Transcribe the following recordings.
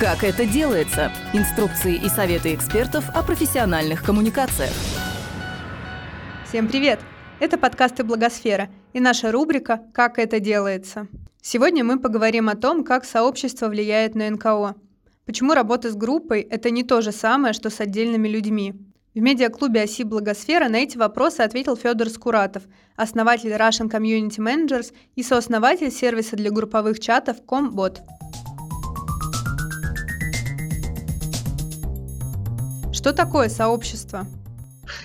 Как это делается? Инструкции и советы экспертов о профессиональных коммуникациях. Всем привет! Это подкасты «Благосфера» и наша рубрика «Как это делается». Сегодня мы поговорим о том, как сообщество влияет на НКО. Почему работа с группой – это не то же самое, что с отдельными людьми. В медиаклубе «Оси Благосфера» на эти вопросы ответил Федор Скуратов, основатель Russian Community Managers и сооснователь сервиса для групповых чатов Comбot. Что такое сообщество?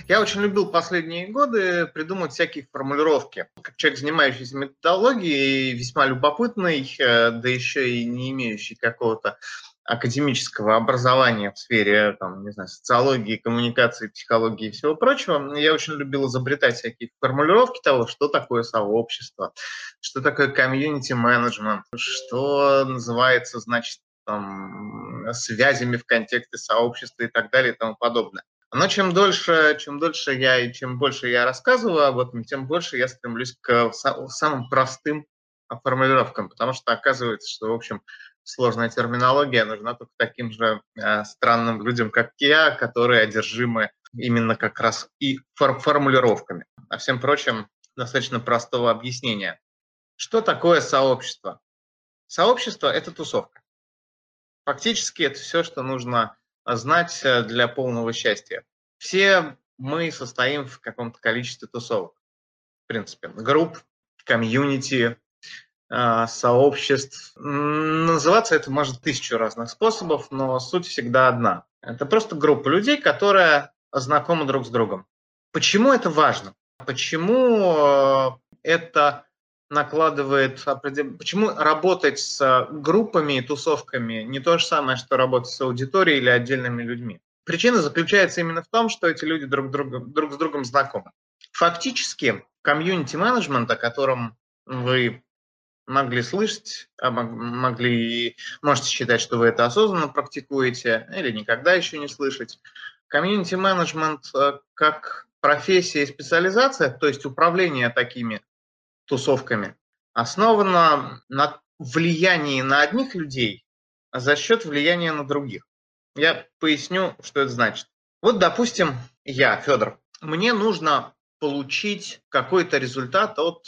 Я очень любил последние годы придумать всякие формулировки. Как человек, занимающийся методологией, весьма любопытный, э, да еще и не имеющий какого-то академического образования в сфере там, не знаю, социологии, коммуникации, психологии и всего прочего, я очень любил изобретать всякие формулировки того, что такое сообщество, что такое комьюнити-менеджмент, что называется, значит, там, связями в контексте сообщества и так далее и тому подобное. Но чем дольше, чем дольше я и чем больше я рассказываю об этом, тем больше я стремлюсь к самым простым формулировкам, потому что оказывается, что, в общем, сложная терминология нужна только таким же э, странным людям, как я, которые одержимы именно как раз и фор формулировками. А всем прочим, достаточно простого объяснения. Что такое сообщество? Сообщество – это тусовка. Фактически это все, что нужно знать э, для полного счастья. Все мы состоим в каком-то количестве тусовок. В принципе, групп, комьюнити, э, сообществ. Называться это может тысячу разных способов, но суть всегда одна. Это просто группа людей, которая знакома друг с другом. Почему это важно? Почему э, это накладывает определенные... Почему работать с группами и тусовками не то же самое, что работать с аудиторией или отдельными людьми? Причина заключается именно в том, что эти люди друг, друга, друг с другом знакомы. Фактически, комьюнити-менеджмент, о котором вы могли слышать, а могли, можете считать, что вы это осознанно практикуете или никогда еще не слышать. Комьюнити-менеджмент э, как профессия и специализация, то есть управление такими тусовками, основана на влиянии на одних людей за счет влияния на других. Я поясню, что это значит. Вот, допустим, я, Федор, мне нужно получить какой-то результат от,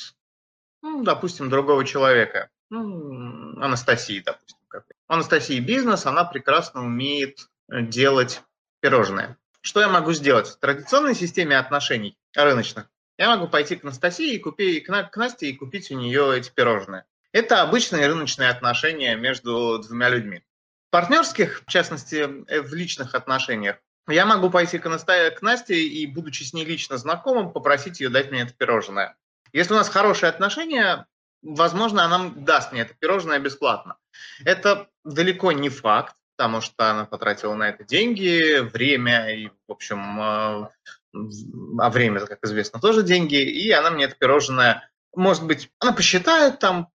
ну, допустим, другого человека. Ну, Анастасии, допустим. Анастасии бизнес, она прекрасно умеет делать пирожные. Что я могу сделать? В традиционной системе отношений рыночных я могу пойти к Анастасии и купить, к Насте и купить у нее эти пирожные. Это обычные рыночные отношения между двумя людьми. В партнерских, в частности, э, в личных отношениях, я могу пойти к, Насте, к Насте и, будучи с ней лично знакомым, попросить ее дать мне это пирожное. Если у нас хорошие отношения, возможно, она даст мне это пирожное бесплатно. Это далеко не факт, потому что она потратила на это деньги, время и, в общем, э, а время, как известно, тоже деньги, и она мне это пирожное, может быть, она посчитает там,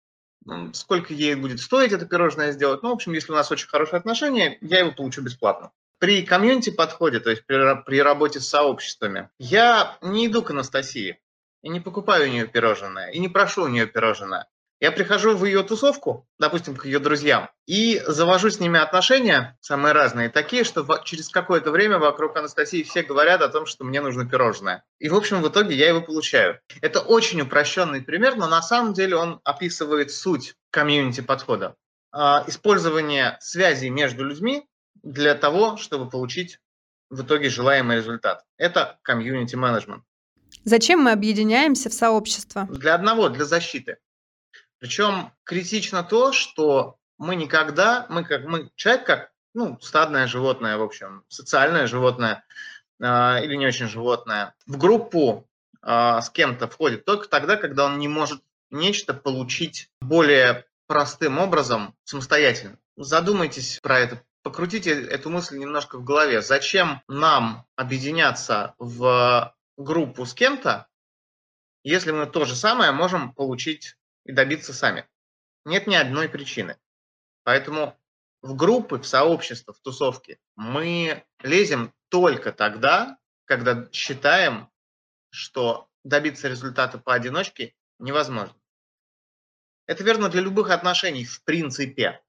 сколько ей будет стоить это пирожное сделать. Ну, в общем, если у нас очень хорошие отношения, я его получу бесплатно. При комьюнити подходе, то есть при, при работе с сообществами, я не иду к Анастасии и не покупаю у нее пирожное, и не прошу у нее пирожное. Я прихожу в ее тусовку, допустим, к ее друзьям, и завожу с ними отношения, самые разные, такие, что через какое-то время вокруг Анастасии все говорят о том, что мне нужно пирожное. И, в общем, в итоге я его получаю. Это очень упрощенный пример, но на самом деле он описывает суть комьюнити подхода. А, использование связей между людьми для того, чтобы получить в итоге желаемый результат. Это комьюнити менеджмент. Зачем мы объединяемся в сообщество? Для одного, для защиты. Причем критично то, что мы никогда, мы как мы человек как ну, стадное животное, в общем, социальное животное э, или не очень животное, в группу э, с кем-то входит только тогда, когда он не может нечто получить более простым образом самостоятельно. Задумайтесь про это, покрутите эту мысль немножко в голове. Зачем нам объединяться в группу с кем-то, если мы то же самое можем получить и добиться сами. Нет ни одной причины. Поэтому в группы, в сообщества, в тусовки мы лезем только тогда, когда считаем, что добиться результата поодиночке невозможно. Это верно для любых отношений в принципе.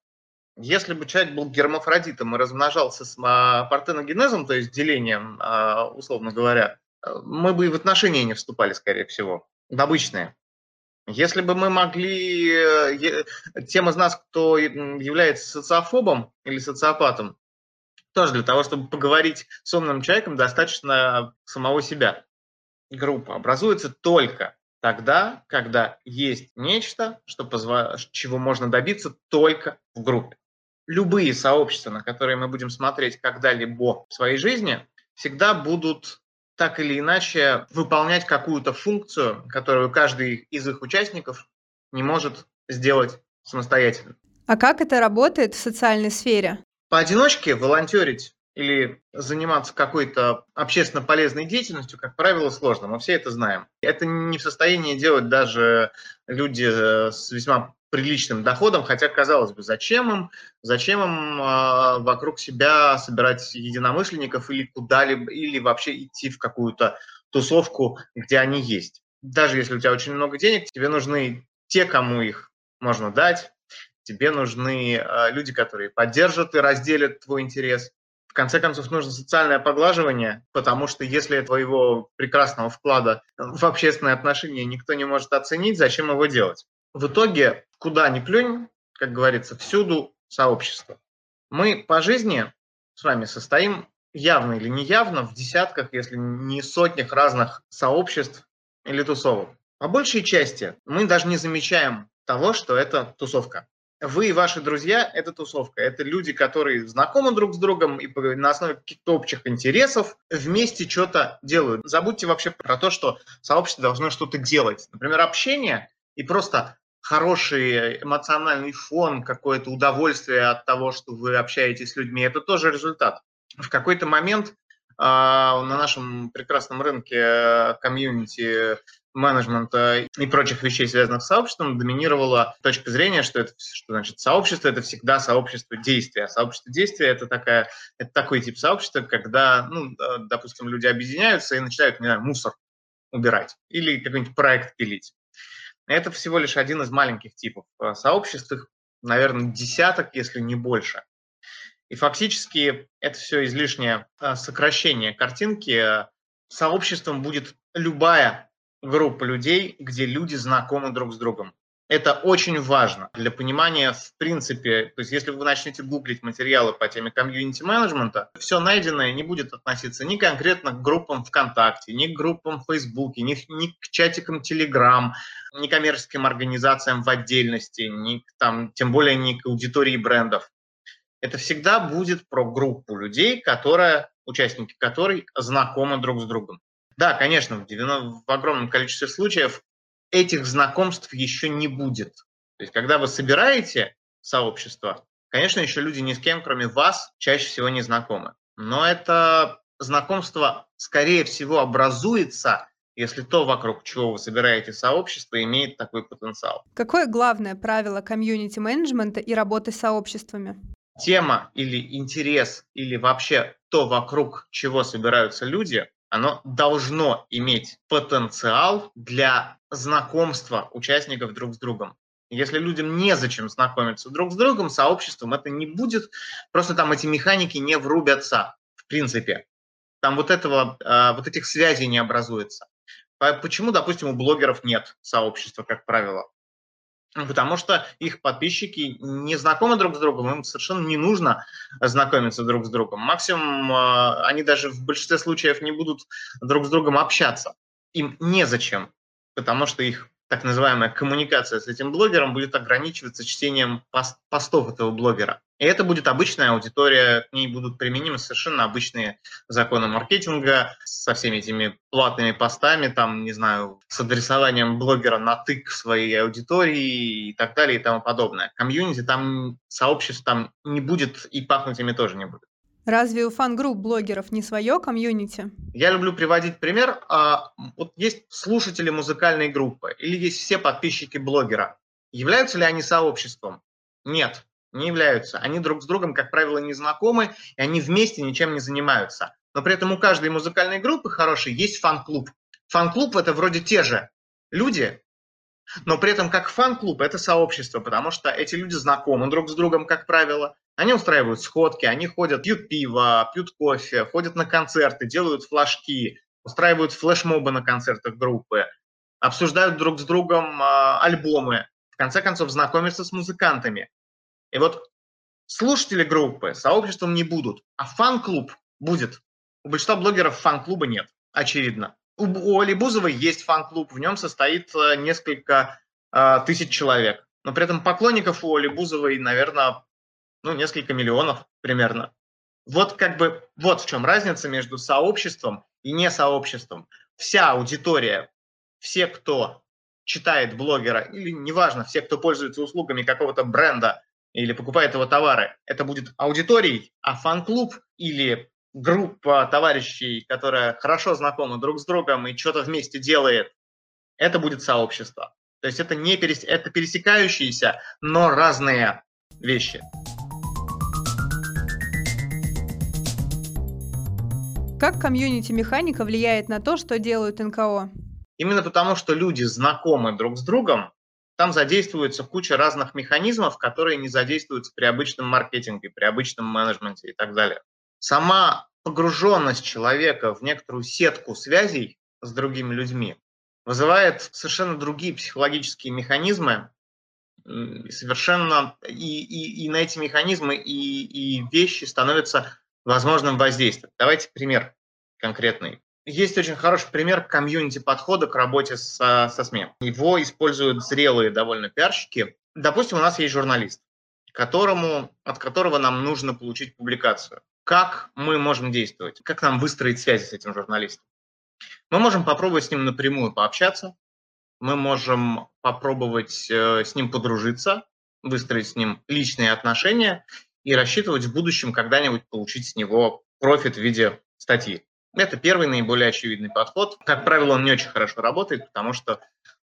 Если бы человек был гермафродитом и размножался с а, партеногенезом, то есть делением, а, условно говоря, мы бы и в отношения не вступали, скорее всего, в обычные. Если бы мы могли, э, тем из нас, кто является социофобом или социопатом, тоже для того, чтобы поговорить с умным человеком, достаточно самого себя. Группа образуется только тогда, когда есть нечто, что позва... чего можно добиться только в группе. Любые сообщества, на которые мы будем смотреть когда-либо в своей жизни, всегда будут так или иначе выполнять какую-то функцию, которую каждый из их участников не может сделать самостоятельно. А как это работает в социальной сфере? Поодиночке волонтерить или заниматься какой-то общественно полезной деятельностью, как правило, сложно. Мы все это знаем. Это не в состоянии делать даже люди э, с весьма приличным доходом, хотя, казалось бы, зачем им, зачем им э, вокруг себя собирать единомышленников или куда-либо, или вообще идти в какую-то тусовку, где они есть. Даже если у тебя очень много денег, тебе нужны те, кому их можно дать, тебе нужны э, люди, которые поддержат и разделят твой интерес. В конце концов, нужно социальное поглаживание, потому что если твоего прекрасного вклада в общественные отношения никто не может оценить, зачем его делать? В итоге, куда ни плюнь, как говорится, всюду сообщество. Мы по жизни с вами состоим явно или неявно в десятках, если не сотнях разных сообществ или тусовок. По большей части мы даже не замечаем того, что это тусовка вы и ваши друзья – это тусовка. Это люди, которые знакомы друг с другом и на основе каких-то общих интересов вместе что-то делают. Забудьте вообще про то, что сообщество должно что-то делать. Например, общение и просто хороший эмоциональный фон, какое-то удовольствие от того, что вы общаетесь с людьми, это тоже результат. В какой-то момент а, на нашем прекрасном рынке э, комьюнити менеджмента и прочих вещей, связанных с сообществом, доминировала точка зрения, что это что значит сообщество это всегда сообщество действия. Сообщество действия это такая это такой тип сообщества, когда, ну, допустим, люди объединяются и начинают, не знаю, мусор убирать или какой-нибудь проект пилить. Это всего лишь один из маленьких типов э, сообществ, их, наверное, десяток, если не больше. И фактически это все излишнее э, сокращение картинки. Сообществом будет любая группа людей, где люди знакомы друг с другом. Это очень важно для понимания в принципе, то есть если вы начнете гуглить материалы по теме комьюнити менеджмента, все найденное не будет относиться ни конкретно к группам ВКонтакте, ни к группам в Фейсбуке, ни, ни к чатикам Телеграм, ни к коммерческим организациям в отдельности, ни к, там, тем более ни к аудитории брендов. Это всегда будет про группу людей, которая, участники которой знакомы друг с другом. Да, конечно, в, 90, в огромном количестве случаев этих знакомств еще не будет. То есть, когда вы собираете сообщество, конечно, еще люди ни с кем, кроме вас, чаще всего не знакомы. Но это знакомство, скорее всего, образуется, если то, вокруг чего вы собираете сообщество, имеет такой потенциал. Какое главное правило комьюнити-менеджмента и работы с сообществами? Тема или интерес, или вообще то, вокруг чего собираются люди, оно должно иметь потенциал для знакомства участников друг с другом. Если людям незачем знакомиться друг с другом, сообществом, это не будет, просто там эти механики не врубятся, в принципе. Там вот, этого, а, вот этих связей не образуется. Почему, допустим, у блогеров нет сообщества, как правило? Потому что их подписчики не знакомы друг с другом, им совершенно не нужно знакомиться друг с другом. Максимум а, они даже в большинстве случаев не будут друг с другом общаться. Им незачем, потому что их так называемая коммуникация с этим блогером будет ограничиваться чтением постов этого блогера. И это будет обычная аудитория, к ней будут применимы совершенно обычные законы маркетинга со всеми этими платными постами, там, не знаю, с адресованием блогера на тык своей аудитории и так далее и тому подобное. Комьюнити там, сообществ там не будет и пахнуть ими тоже не будет. Разве у фан-групп блогеров не свое комьюнити? Я люблю приводить пример. А, вот есть слушатели музыкальной группы или есть все подписчики блогера. Являются ли они сообществом? Нет, не являются. Они друг с другом, как правило, не знакомы, и они вместе ничем не занимаются. Но при этом у каждой музыкальной группы хорошей есть фан-клуб. Фан-клуб – это вроде те же люди, Но при этом как фан-клуб это сообщество, потому что эти люди знакомы друг с другом, как правило. Они устраивают сходки, они ходят, пьют пиво, пьют кофе, ходят на концерты, делают флажки, устраивают флешмобы на концертах группы, обсуждают друг с другом э, альбомы, в конце концов знакомятся с музыкантами. И вот слушатели группы сообществом не будут, а фан-клуб будет. У большинства блогеров фан-клуба нет, очевидно. У, Оли Бузовой есть фан-клуб, в нем состоит э, несколько э, тысяч человек. Но при этом поклонников у Оли Бузовой, наверное, ну, несколько миллионов примерно. Вот как бы, вот в чем разница между сообществом и не сообществом. Вся аудитория, все, кто читает блогера, или неважно, все, кто пользуется услугами какого-то бренда или покупает его товары, это будет аудиторией, а фан-клуб или группа товарищей, которая хорошо знакома друг с другом и что-то вместе делает, это будет сообщество. То есть это не перес... это пересекающиеся, но разные вещи. Как комьюнити механика влияет на то, что делают НКО? Именно потому, что люди знакомы друг с другом, там задействуется куча разных механизмов, которые не задействуются при обычном маркетинге, при обычном менеджменте и так далее. Сама погруженность человека в некоторую сетку связей с другими людьми вызывает совершенно другие психологические механизмы, совершенно и, и, и на эти механизмы и, и вещи становятся возможным воздействием. Давайте пример конкретный. Есть очень хороший пример комьюнити подхода к работе со, со СМИ. Его используют зрелые довольно пиарщики. Допустим, у нас есть журналист, которому, от которого нам нужно получить публикацию. Как мы можем действовать? Как нам выстроить связи с этим журналистом? Мы можем попробовать с ним напрямую пообщаться, мы можем попробовать э, с ним подружиться, выстроить с ним личные отношения и рассчитывать в будущем когда-нибудь получить с него профит в виде статьи. Это первый наиболее очевидный подход. Как правило, он не очень хорошо работает, потому что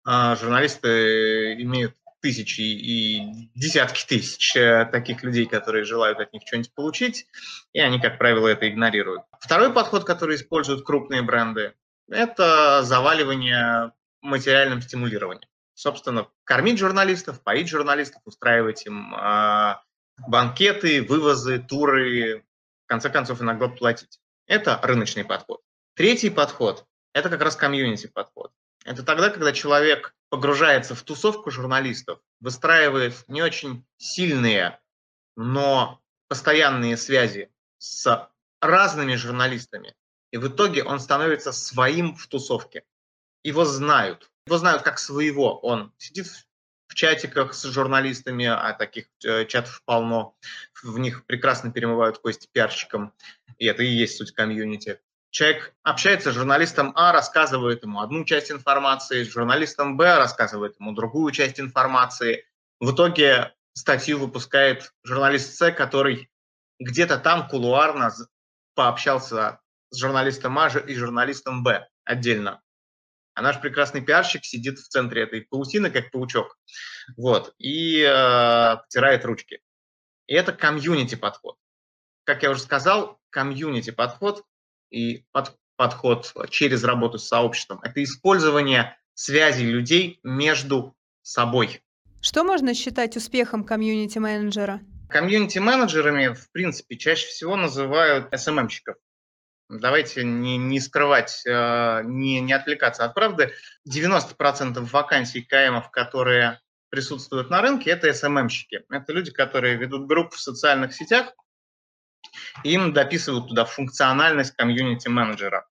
э, журналисты имеют тысячи и десятки тысяч э, таких людей, которые желают от них что-нибудь получить, и они, как правило, это игнорируют. Второй подход, который используют крупные бренды, это заваливание материальным стимулированием. Собственно, кормить журналистов, поить журналистов, устраивать им э, банкеты, вывозы, туры, в конце концов, иногда платить. Это рыночный подход. Третий подход – это как раз комьюнити подход. Это тогда, когда человек погружается в тусовку журналистов, выстраивает не очень сильные, но постоянные связи с разными журналистами, и в итоге он становится своим в тусовке. Его знают. Его знают как своего. Он сидит в чатиках с журналистами, а таких э, чатов полно. В них прекрасно перемывают кости пиарщикам. И это и есть суть комьюнити. Человек общается с журналистом А, рассказывает ему одну часть информации, с журналистом Б рассказывает ему другую часть информации. В итоге статью выпускает журналист С, который где-то там кулуарно пообщался с журналистом А и журналистом Б отдельно. А наш прекрасный пиарщик сидит в центре этой паутины, как паучок, вот, и э, потирает ручки. И это комьюнити подход. Как я уже сказал, комьюнити подход и под, подход через работу с сообществом – это использование связей людей между собой. Что можно считать успехом комьюнити-менеджера? Комьюнити-менеджерами, в принципе, чаще всего называют SMMщиков. Давайте не, не скрывать, э, не, не отвлекаться от правды. 90% вакансий КМов, которые присутствуют на рынке, это СММщики. Это люди, которые ведут группы в социальных сетях, им дописывают туда функциональность комьюнити-менеджера.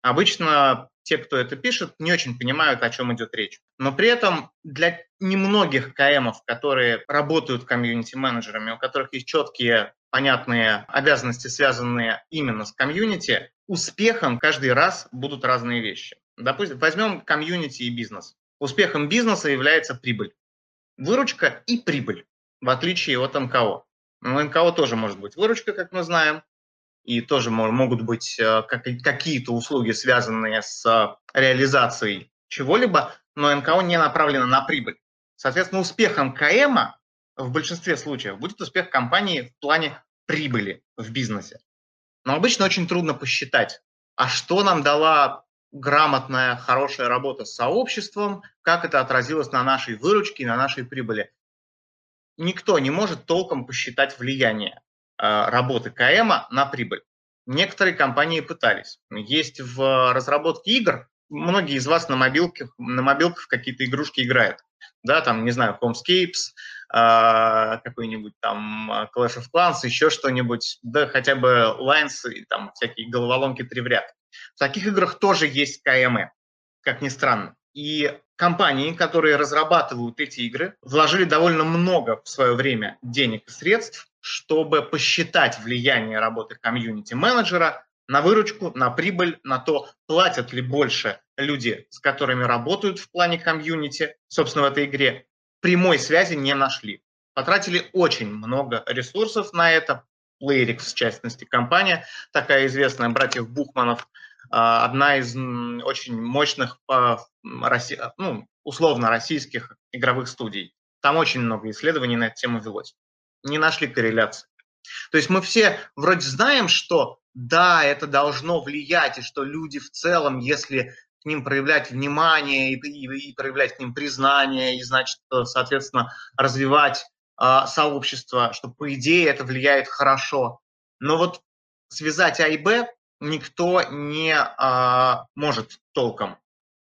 Обычно те, кто это пишет, не очень понимают, о чем идет речь. Но при этом для немногих КМов, которые работают комьюнити-менеджерами, у которых есть четкие, понятные обязанности, связанные именно с комьюнити, успехом каждый раз будут разные вещи. Допустим, возьмем комьюнити и бизнес. Успехом бизнеса является прибыль. Выручка и прибыль, в отличие от НКО. У НКО тоже может быть выручка, как мы знаем, и тоже могут быть э, какие-то услуги, связанные с реализацией чего-либо, но НКО не направлено на прибыль. Соответственно, успехом КМа в большинстве случаев будет успех компании в плане прибыли в бизнесе. Но обычно очень трудно посчитать, а что нам дала грамотная, хорошая работа с сообществом, как это отразилось на нашей выручке на нашей прибыли. Никто не может толком посчитать влияние э, работы КМа на прибыль. Некоторые компании пытались. Есть в разработке игр, многие из вас на мобилках, на мобилках какие-то игрушки играют. Да, там, не знаю, Homescapes, э, какой-нибудь там Clash of Clans, еще что-нибудь, да хотя бы Lines и там всякие головоломки три в ряд. В таких играх тоже есть КМы, как ни странно. И компании, которые разрабатывают эти игры, вложили довольно много в свое время денег и средств, чтобы посчитать влияние работы комьюнити-менеджера на выручку, на прибыль, на то, платят ли больше люди, с которыми работают в плане комьюнити, собственно, в этой игре, прямой связи не нашли. Потратили очень много ресурсов на это, Playrix, в частности, компания, такая известная, братьев Бухманов, а, одна из очень мощных, ну, условно, российских игровых студий. Там очень много исследований на эту тему велось. Не нашли корреляции. То есть мы все вроде знаем, что да, это должно влиять, и что люди в целом, если к ним проявлять внимание и, и, и проявлять к ним признание, и, значит, соответственно, развивать э, сообщество, что, по идее, это влияет хорошо. Но вот связать А и Б никто не а, может толком.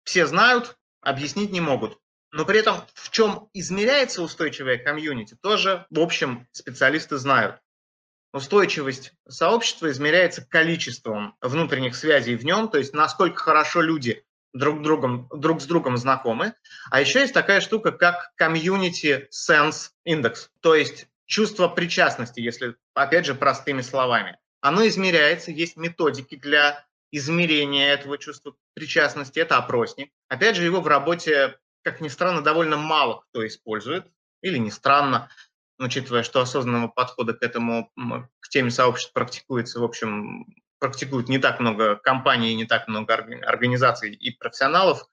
Все знают, объяснить не могут. Но при этом в чем измеряется устойчивое комьюнити, тоже, в общем, специалисты знают. Устойчивость сообщества измеряется количеством внутренних связей в нем, то есть насколько хорошо люди друг, другом, друг с другом знакомы. А еще есть такая штука, как Community Sense Index, то есть чувство причастности, если, опять же, простыми словами. Оно измеряется, есть методики для измерения этого чувства причастности, это опросник. Опять же, его в работе, как ни странно, довольно мало кто использует, или не странно, учитывая, что осознанного подхода к этому, к теме сообществ практикуется, в общем, практикуют не так много компаний, не так много организаций и профессионалов,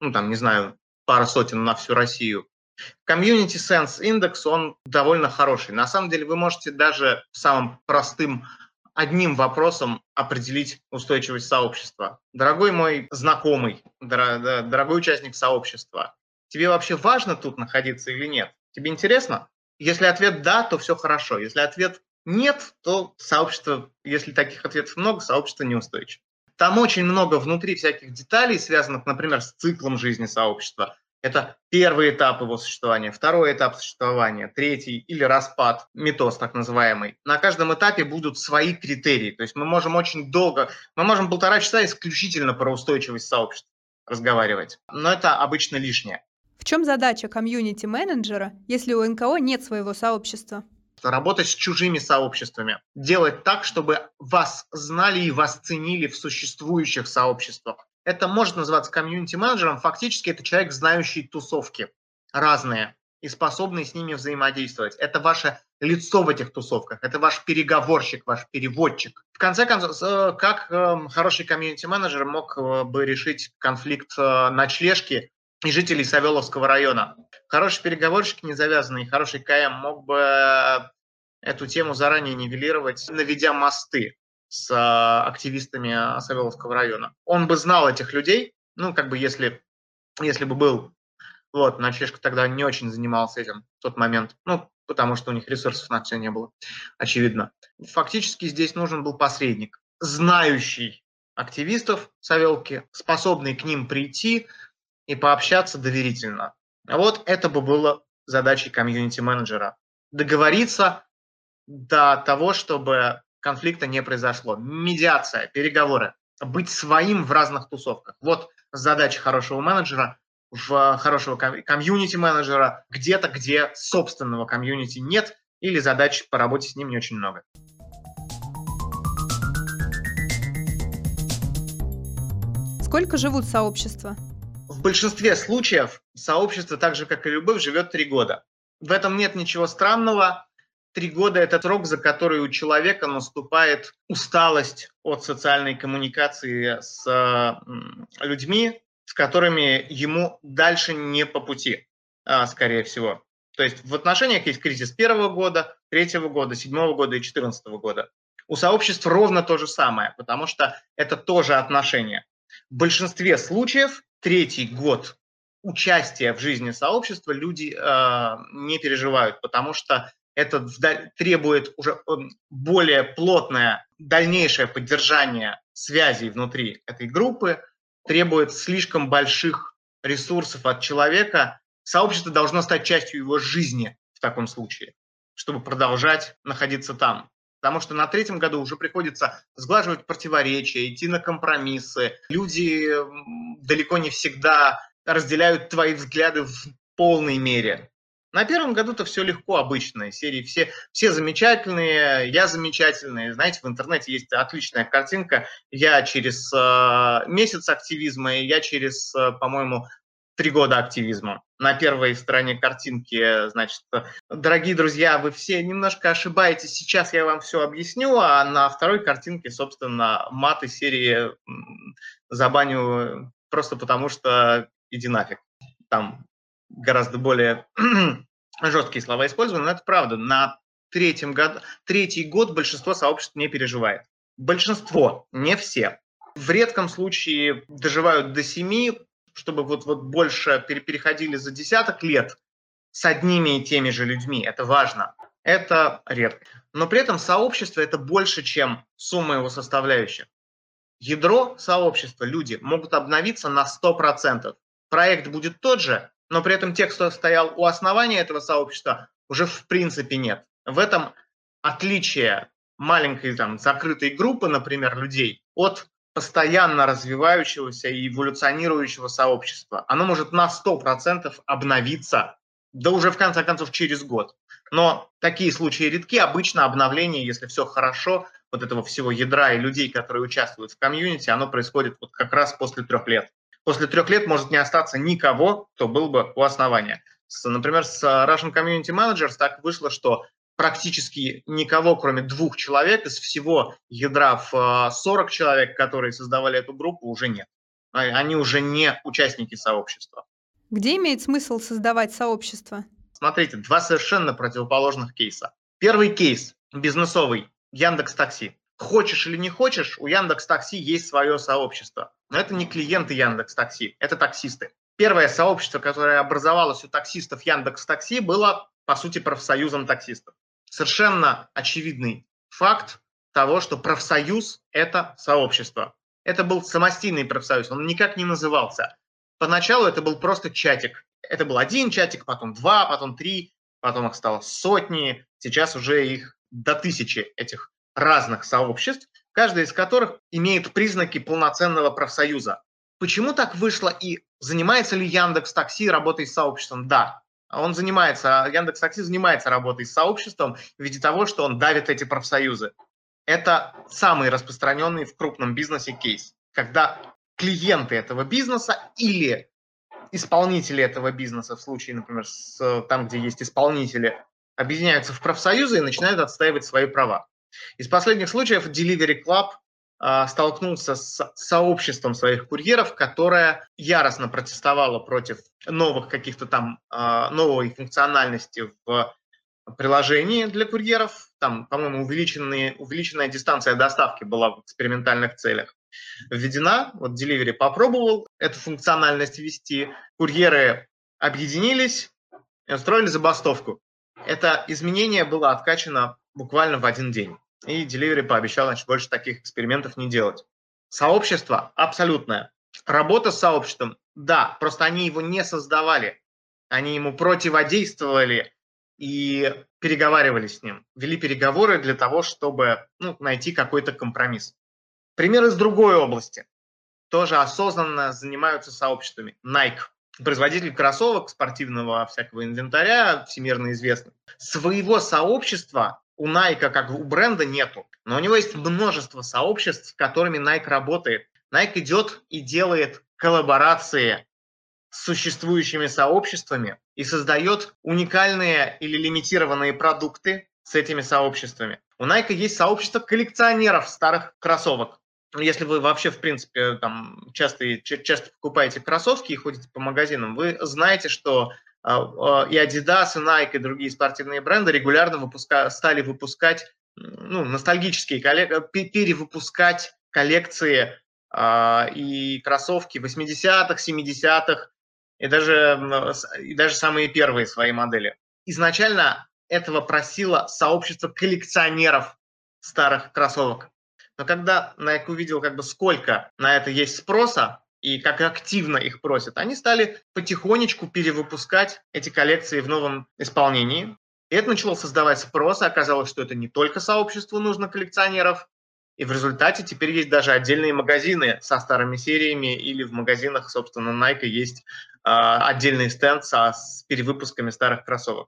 ну, там, не знаю, пара сотен на всю Россию. Community Sense Index, он довольно хороший. На самом деле вы можете даже самым простым одним вопросом определить устойчивость сообщества. Дорогой мой знакомый, дорогой участник сообщества, тебе вообще важно тут находиться или нет? Тебе интересно? Если ответ «да», то все хорошо. Если ответ «нет», то сообщество, если таких ответов много, сообщество неустойчиво. Там очень много внутри всяких деталей, связанных, например, с циклом жизни сообщества, это первый этап его существования, второй этап существования, третий или распад, метоз так называемый. На каждом этапе будут свои критерии. То есть мы можем очень долго, мы можем полтора часа исключительно про устойчивость сообщества разговаривать. Но это обычно лишнее. Чем задача комьюнити-менеджера, если у НКО нет своего сообщества? Работать с чужими сообществами. Делать так, чтобы вас знали и вас ценили в существующих сообществах это может называться комьюнити-менеджером, фактически это человек, знающий тусовки разные и способный с ними взаимодействовать. Это ваше лицо в этих тусовках, это ваш переговорщик, ваш переводчик. В конце концов, э, как эм, хороший комьюнити-менеджер мог э, бы решить конфликт э, ночлежки и жителей Савеловского района? Хороший переговорщик, не завязанный, хороший КМ мог бы эту тему заранее нивелировать, наведя мосты с а, активистами Савеловского района. Он бы знал этих людей, ну, как бы если, если бы был, вот, ночлежка тогда не очень занимался этим в тот момент, ну, потому что у них ресурсов на все не было, очевидно. Фактически здесь нужен был посредник, знающий активистов Савелки, способный к ним прийти и пообщаться доверительно. Вот это бы было задачей комьюнити-менеджера. Договориться до того, чтобы конфликта не произошло. Медиация, переговоры, быть своим в разных тусовках. Вот задача хорошего менеджера, в хорошего комьюнити-менеджера, где-то, где собственного комьюнити нет, или задач по работе с ним не очень много. Сколько живут сообщества? В большинстве случаев сообщество, так же как и любовь, живет три года. В этом нет ничего странного. Три года – это срок, за который у человека наступает усталость от социальной коммуникации с людьми, с которыми ему дальше не по пути, а, скорее всего. То есть в отношениях есть кризис первого года, третьего года, седьмого года и четырнадцатого года. У сообществ ровно то же самое, потому что это тоже отношения. В большинстве случаев третий год участия в жизни сообщества люди э, не переживают, потому что это требует уже более плотное дальнейшее поддержание связей внутри этой группы, требует слишком больших ресурсов от человека. Сообщество должно стать частью его жизни в таком случае, чтобы продолжать находиться там. Потому что на третьем году уже приходится сглаживать противоречия, идти на компромиссы. Люди далеко не всегда разделяют твои взгляды в полной мере. На первом году-то все легко, обычно. Серии все, все замечательные, я замечательный. Знаете, в интернете есть отличная картинка. Я через э, месяц активизма, и я через, э, по-моему, три года активизма. На первой стороне картинки, значит, дорогие друзья, вы все немножко ошибаетесь, сейчас я вам все объясню, а на второй картинке, собственно, маты серии забаню просто потому, что иди нафиг. Там гораздо более жесткие слова использованы, но это правда. На третьем год, третий год большинство сообществ не переживает. Большинство, не все. В редком случае доживают до семи, чтобы вот, вот больше переходили за десяток лет с одними и теми же людьми. Это важно. Это редко. Но при этом сообщество – это больше, чем сумма его составляющих. Ядро сообщества, люди могут обновиться на 100%. Проект будет тот же, но при этом тех, кто стоял у основания этого сообщества, уже в принципе нет. В этом отличие маленькой там закрытой группы, например, людей от постоянно развивающегося и эволюционирующего сообщества. Оно может на 100% обновиться, да уже в конце концов через год. Но такие случаи редки. Обычно обновление, если все хорошо, вот этого всего ядра и людей, которые участвуют в комьюнити, оно происходит вот как раз после трех лет после трех лет может не остаться никого, кто был бы у основания. С, например, с Russian Community Managers так вышло, что практически никого, кроме двух человек, из всего ядра в 40 человек, которые создавали эту группу, уже нет. А, они уже не участники сообщества. Где имеет смысл создавать сообщество? Смотрите, два совершенно противоположных кейса. Первый кейс бизнесовый Яндекс Такси. Хочешь или не хочешь, у Яндекс Такси есть свое сообщество. Но это не клиенты Яндекс Такси, это таксисты. Первое сообщество, которое образовалось у таксистов Яндекс Такси, было, по сути, профсоюзом таксистов. Совершенно очевидный факт того, что профсоюз – это сообщество. Это был самостийный профсоюз, он никак не назывался. Поначалу это был просто чатик. Это был один чатик, потом два, потом три, потом их стало сотни, сейчас уже их до тысячи этих разных сообществ, каждая из которых имеет признаки полноценного профсоюза. Почему так вышло и занимается ли Яндекс Такси работой с сообществом? Да, он занимается, Яндекс Такси занимается работой с сообществом в виде того, что он давит эти профсоюзы. Это самый распространенный в крупном бизнесе кейс, когда клиенты этого бизнеса или исполнители этого бизнеса, в случае, например, с, там, где есть исполнители, объединяются в профсоюзы и начинают отстаивать свои права. Из последних случаев Delivery Club а, столкнулся с сообществом своих курьеров, которое яростно протестовало против новых каких-то там а, новой функциональности в приложении для курьеров. Там, по-моему, увеличенная дистанция доставки была в экспериментальных целях введена. Вот Delivery попробовал эту функциональность ввести. Курьеры объединились и устроили забастовку. Это изменение было откачано буквально в один день. И Delivery пообещал, значит, больше таких экспериментов не делать. Сообщество абсолютное. Работа с сообществом, да, просто они его не создавали. Они ему противодействовали и переговаривали с ним. Вели переговоры для того, чтобы ну, найти какой-то компромисс. Пример из другой области. Тоже осознанно занимаются сообществами. Nike производитель кроссовок, спортивного всякого инвентаря, всемирно известный. Своего сообщества у Nike, как у бренда, нету. Но у него есть множество сообществ, с которыми Nike работает. Nike идет и делает коллаборации с существующими сообществами и создает уникальные или лимитированные продукты с этими сообществами. У Nike есть сообщество коллекционеров старых кроссовок. Если вы вообще, в принципе, там часто, часто покупаете кроссовки и ходите по магазинам, вы знаете, что и Adidas, и Nike, и другие спортивные бренды регулярно выпуска, стали выпускать ну, ностальгические коллекции, перевыпускать коллекции э, и кроссовки 80-х, 70-х, и даже, и даже самые первые свои модели. Изначально этого просило сообщество коллекционеров старых кроссовок. Но когда Nike увидел, как бы, сколько на это есть спроса, и как активно их просят, они стали потихонечку перевыпускать эти коллекции в новом исполнении. И это начало создавать спрос, и оказалось, что это не только сообществу нужно коллекционеров, и в результате теперь есть даже отдельные магазины со старыми сериями, или в магазинах, собственно, Nike есть э, отдельный стенд со, с перевыпусками старых кроссовок.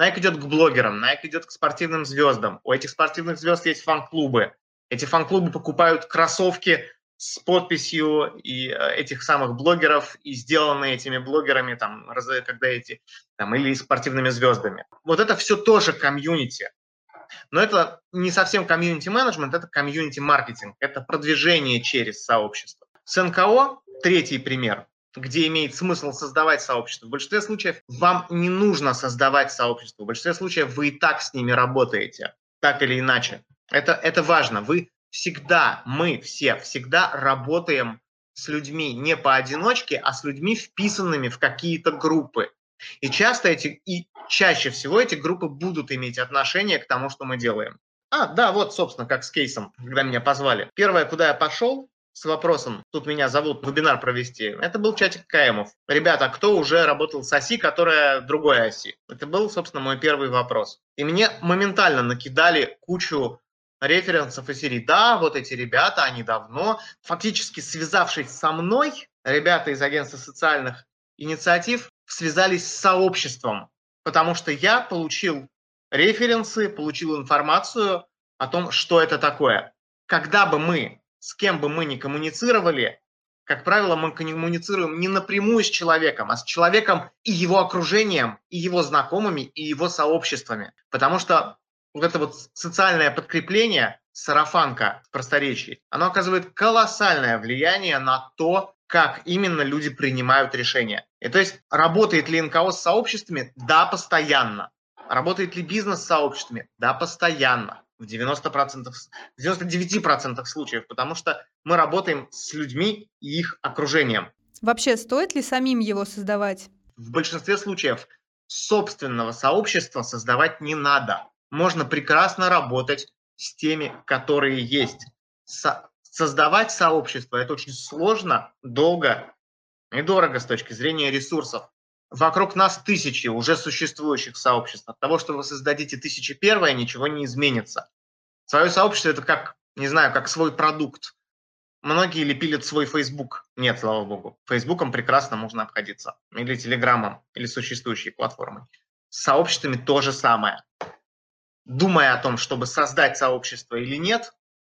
Nike идет к блогерам, Nike идет к спортивным звездам. У этих спортивных звезд есть фан-клубы. Эти фан-клубы покупают кроссовки с подписью и э, этих самых блогеров, и сделанные этими блогерами, там, когда эти, там, или спортивными звездами. Вот это все тоже комьюнити. Но это не совсем комьюнити-менеджмент, это комьюнити-маркетинг, это продвижение через сообщество. С НКО, третий пример, где имеет смысл создавать сообщество. В большинстве случаев вам не нужно создавать сообщество. В большинстве случаев вы и так с ними работаете, так или иначе. Это, это важно. Вы всегда, мы все всегда работаем с людьми не поодиночке, а с людьми, вписанными в какие-то группы. И часто эти, и чаще всего эти группы будут иметь отношение к тому, что мы делаем. А, да, вот, собственно, как с кейсом, когда меня позвали. Первое, куда я пошел с вопросом, тут меня зовут вебинар провести, это был чатик КМов. Ребята, а кто уже работал с оси, которая другой оси? Это был, собственно, мой первый вопрос. И мне моментально накидали кучу референсов и серии. Да, вот эти ребята, они давно, фактически связавшись со мной, ребята из агентства социальных инициатив связались с сообществом, потому что я получил референсы, получил информацию о том, что это такое. Когда бы мы, с кем бы мы ни коммуницировали, как правило, мы коммуницируем не напрямую с человеком, а с человеком и его окружением, и его знакомыми, и его сообществами. Потому что вот это вот социальное подкрепление, сарафанка в просторечии, оно оказывает колоссальное влияние на то, как именно люди принимают решения. И то есть работает ли НКО с сообществами? Да, постоянно. Работает ли бизнес с сообществами? Да, постоянно. В 90%, в 99% случаев, потому что мы работаем с людьми и их окружением. Вообще, стоит ли самим его создавать? В большинстве случаев собственного сообщества создавать не надо можно прекрасно работать с теми, которые есть. Со создавать сообщество – это очень сложно, долго и дорого с точки зрения ресурсов. Вокруг нас тысячи уже существующих сообществ. От того, что вы создадите тысячи первое, ничего не изменится. Свое сообщество – это как, не знаю, как свой продукт. Многие лепилят свой Facebook. Нет, слава богу. Фейсбуком прекрасно можно обходиться. Или Телеграмом, или существующей платформой. С сообществами то же самое думая о том, чтобы создать сообщество или нет,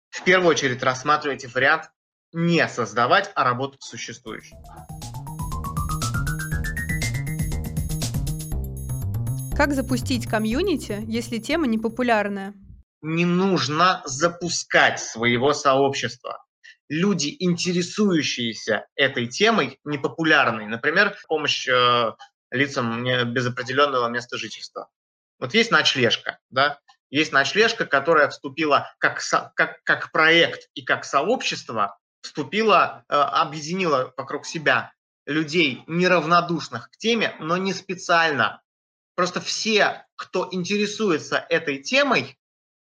в первую очередь рассматривайте вариант не создавать, а работать с существующим. Как запустить комьюнити, если тема не популярная? Не нужно запускать своего сообщества. Люди, интересующиеся этой темой, непопулярной, например, помощь э, лицам без определенного места жительства. Вот есть ночлежка, да, есть ночлежка, которая вступила как, как, как проект и как сообщество, вступила, э, объединила вокруг себя людей, неравнодушных к теме, но не специально. Просто все, кто интересуется этой темой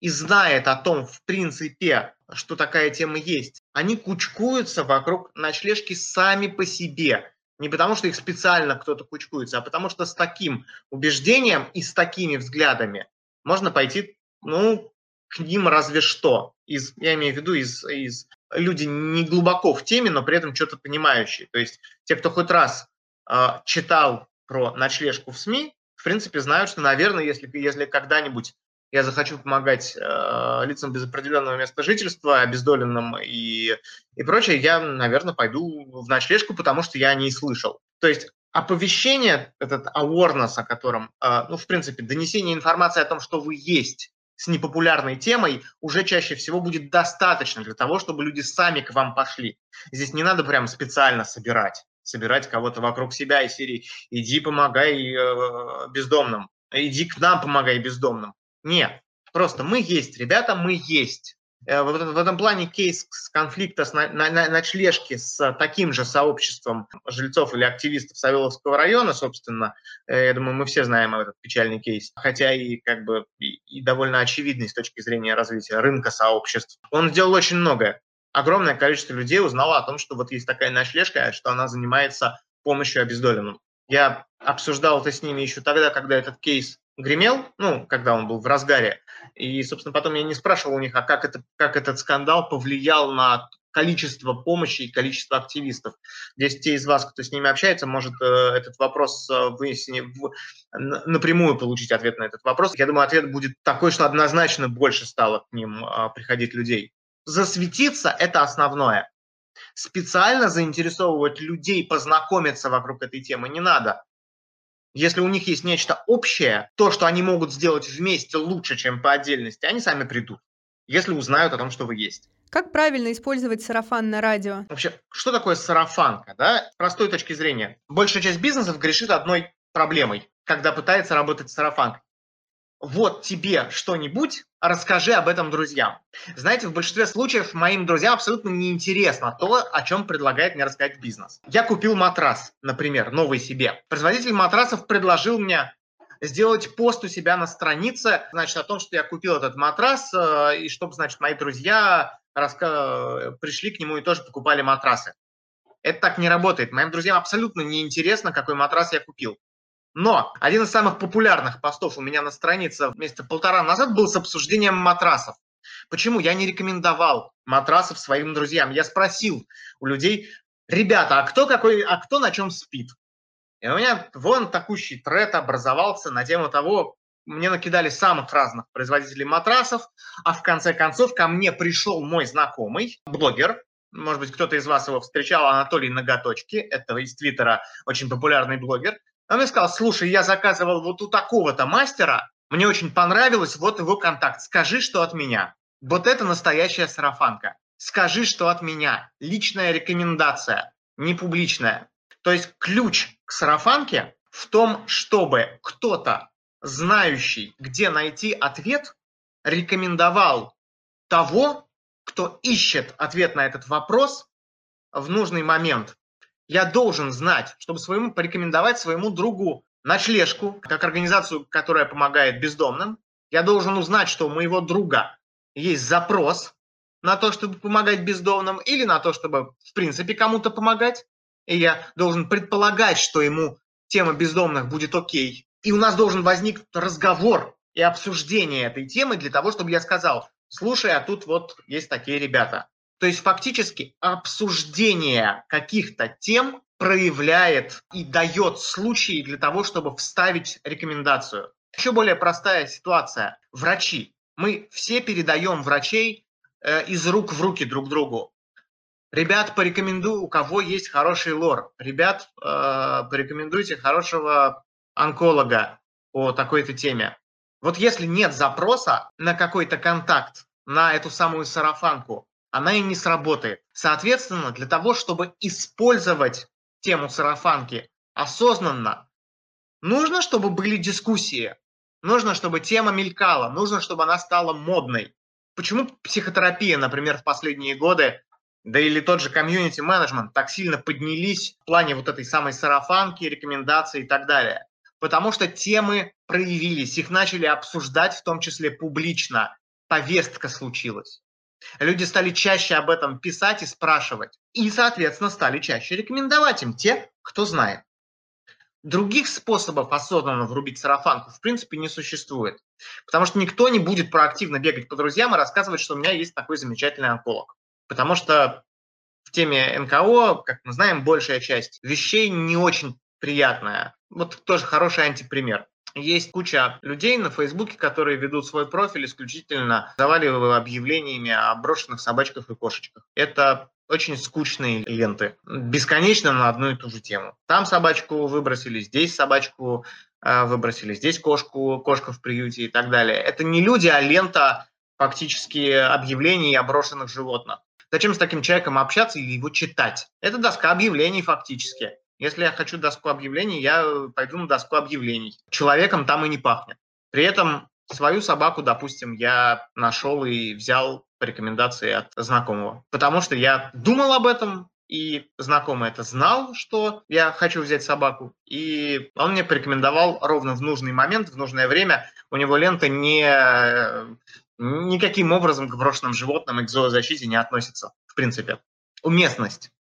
и знает о том, в принципе, что такая тема есть, они кучкуются вокруг ночлежки сами по себе. Не потому, что их специально кто-то кучкуется, а потому что с таким убеждением и с такими взглядами можно пойти, ну, к ним разве что. Из, я имею в виду из, из люди не глубоко в теме, но при этом что-то понимающие. То есть те, кто хоть раз э, читал про ночлежку в СМИ, в принципе, знают, что, наверное, если, если когда-нибудь я захочу помогать э, лицам без определенного места жительства, обездоленным и, и прочее, я, наверное, пойду в ночлежку, потому что я о ней слышал. То есть оповещение, этот awareness, о котором, э, ну, в принципе, донесение информации о том, что вы есть с непопулярной темой, уже чаще всего будет достаточно для того, чтобы люди сами к вам пошли. Здесь не надо прям специально собирать собирать кого-то вокруг себя из серии «иди помогай э, бездомным», «иди к нам помогай бездомным». Нет, просто мы есть, ребята, мы есть. Э, в, этом плане кейс с конфликта с ночлежки с таким же сообществом жильцов или активистов Савеловского района, собственно, э, я думаю, мы все знаем этот печальный кейс, хотя и как бы и, довольно очевидный с точки зрения развития рынка сообществ. Он сделал очень многое. Огромное количество людей узнало о том, что вот есть такая ночлежка, что она занимается помощью обездоленным. Я обсуждал это с ними еще тогда, когда этот кейс гремел, ну, когда он был в разгаре. И, собственно, потом я не спрашивал у них, а как, это, как этот скандал повлиял на количество помощи и количество активистов. Здесь те из вас, кто с ними общается, может э, этот вопрос э, вынести в, напрямую получить ответ на этот вопрос. Я думаю, ответ будет такой, что однозначно больше стало к ним э, приходить людей. Засветиться – это основное. Специально заинтересовывать людей, познакомиться вокруг этой темы не надо. Если у них есть нечто общее, то, что они могут сделать вместе лучше, чем по отдельности, они сами придут, если узнают о том, что вы есть. Как правильно использовать сарафан на радио? Вообще, что такое сарафанка? Да? С простой точки зрения. Большая часть бизнесов грешит одной проблемой, когда пытается работать сарафанкой вот тебе что-нибудь, расскажи об этом друзьям. Знаете, в большинстве случаев моим друзьям абсолютно неинтересно то, о чем предлагает мне рассказать бизнес. Я купил матрас, например, новый себе. Производитель матрасов предложил мне сделать пост у себя на странице, значит, о том, что я купил этот матрас, э, и чтобы, значит, мои друзья раска... пришли к нему и тоже покупали матрасы. Это так не работает. Моим друзьям абсолютно неинтересно, какой матрас я купил. Но один из самых популярных постов у меня на странице месяца полтора назад был с обсуждением матрасов. Почему? Я не рекомендовал матрасов своим друзьям. Я спросил у людей, ребята, а кто, какой, а кто на чем спит? И у меня вон такущий тред образовался на тему того, мне накидали самых разных производителей матрасов, а в конце концов ко мне пришел мой знакомый, блогер, может быть, кто-то из вас его встречал, Анатолий Ноготочки, это из Твиттера очень популярный блогер, он мне сказал, слушай, я заказывал вот у такого-то мастера, мне очень понравилось, вот его контакт, скажи, что от меня. Вот это настоящая сарафанка. Скажи, что от меня. Личная рекомендация, не публичная. То есть ключ к сарафанке в том, чтобы кто-то, знающий, где найти ответ, рекомендовал того, кто ищет ответ на этот вопрос в нужный момент я должен знать, чтобы своему порекомендовать своему другу ночлежку, как организацию, которая помогает бездомным. Я должен узнать, что у моего друга есть запрос на то, чтобы помогать бездомным, или на то, чтобы, в принципе, кому-то помогать. И я должен предполагать, что ему тема бездомных будет окей. И у нас должен возникнуть разговор и обсуждение этой темы для того, чтобы я сказал, слушай, а тут вот есть такие ребята. То есть фактически обсуждение каких-то тем проявляет и дает случаи для того, чтобы вставить рекомендацию. Еще более простая ситуация. Врачи. Мы все передаем врачей э, из рук в руки друг другу. Ребят, порекомендую, у кого есть хороший лор. Ребят, э, порекомендуйте хорошего онколога по такой-то теме. Вот если нет запроса на какой-то контакт, на эту самую сарафанку, она и не сработает. Соответственно, для того, чтобы использовать тему сарафанки осознанно, нужно, чтобы были дискуссии, нужно, чтобы тема мелькала, нужно, чтобы она стала модной. Почему психотерапия, например, в последние годы, да или тот же комьюнити-менеджмент так сильно поднялись в плане вот этой самой сарафанки, рекомендаций и так далее? Потому что темы проявились, их начали обсуждать, в том числе публично. Повестка случилась. Люди стали чаще об этом писать и спрашивать. И, соответственно, стали чаще рекомендовать им те, кто знает. Других способов осознанно врубить сарафанку в принципе не существует. Потому что никто не будет проактивно бегать по друзьям и рассказывать, что у меня есть такой замечательный онколог. Потому что в теме НКО, как мы знаем, большая часть вещей не очень приятная. Вот тоже хороший антипример. Есть куча людей на Фейсбуке, которые ведут свой профиль исключительно заваливая объявлениями о брошенных собачках и кошечках. Это очень скучные ленты, бесконечно на одну и ту же тему. Там собачку выбросили, здесь собачку э, выбросили, здесь кошку, кошка в приюте и так далее. Это не люди, а лента фактически объявлений о брошенных животных. Зачем с таким человеком общаться и его читать? Это доска объявлений фактически. Если я хочу доску объявлений, я пойду на доску объявлений. Человеком там и не пахнет. При этом Свою собаку, допустим, я нашел и взял по рекомендации от знакомого. Потому что я думал об этом, и знакомый это знал, что я хочу взять собаку, и он мне порекомендовал ровно в нужный момент, в нужное время. У него лента не, никаким образом к брошенным животным и к зоозащите не относится, в принципе. Уместность.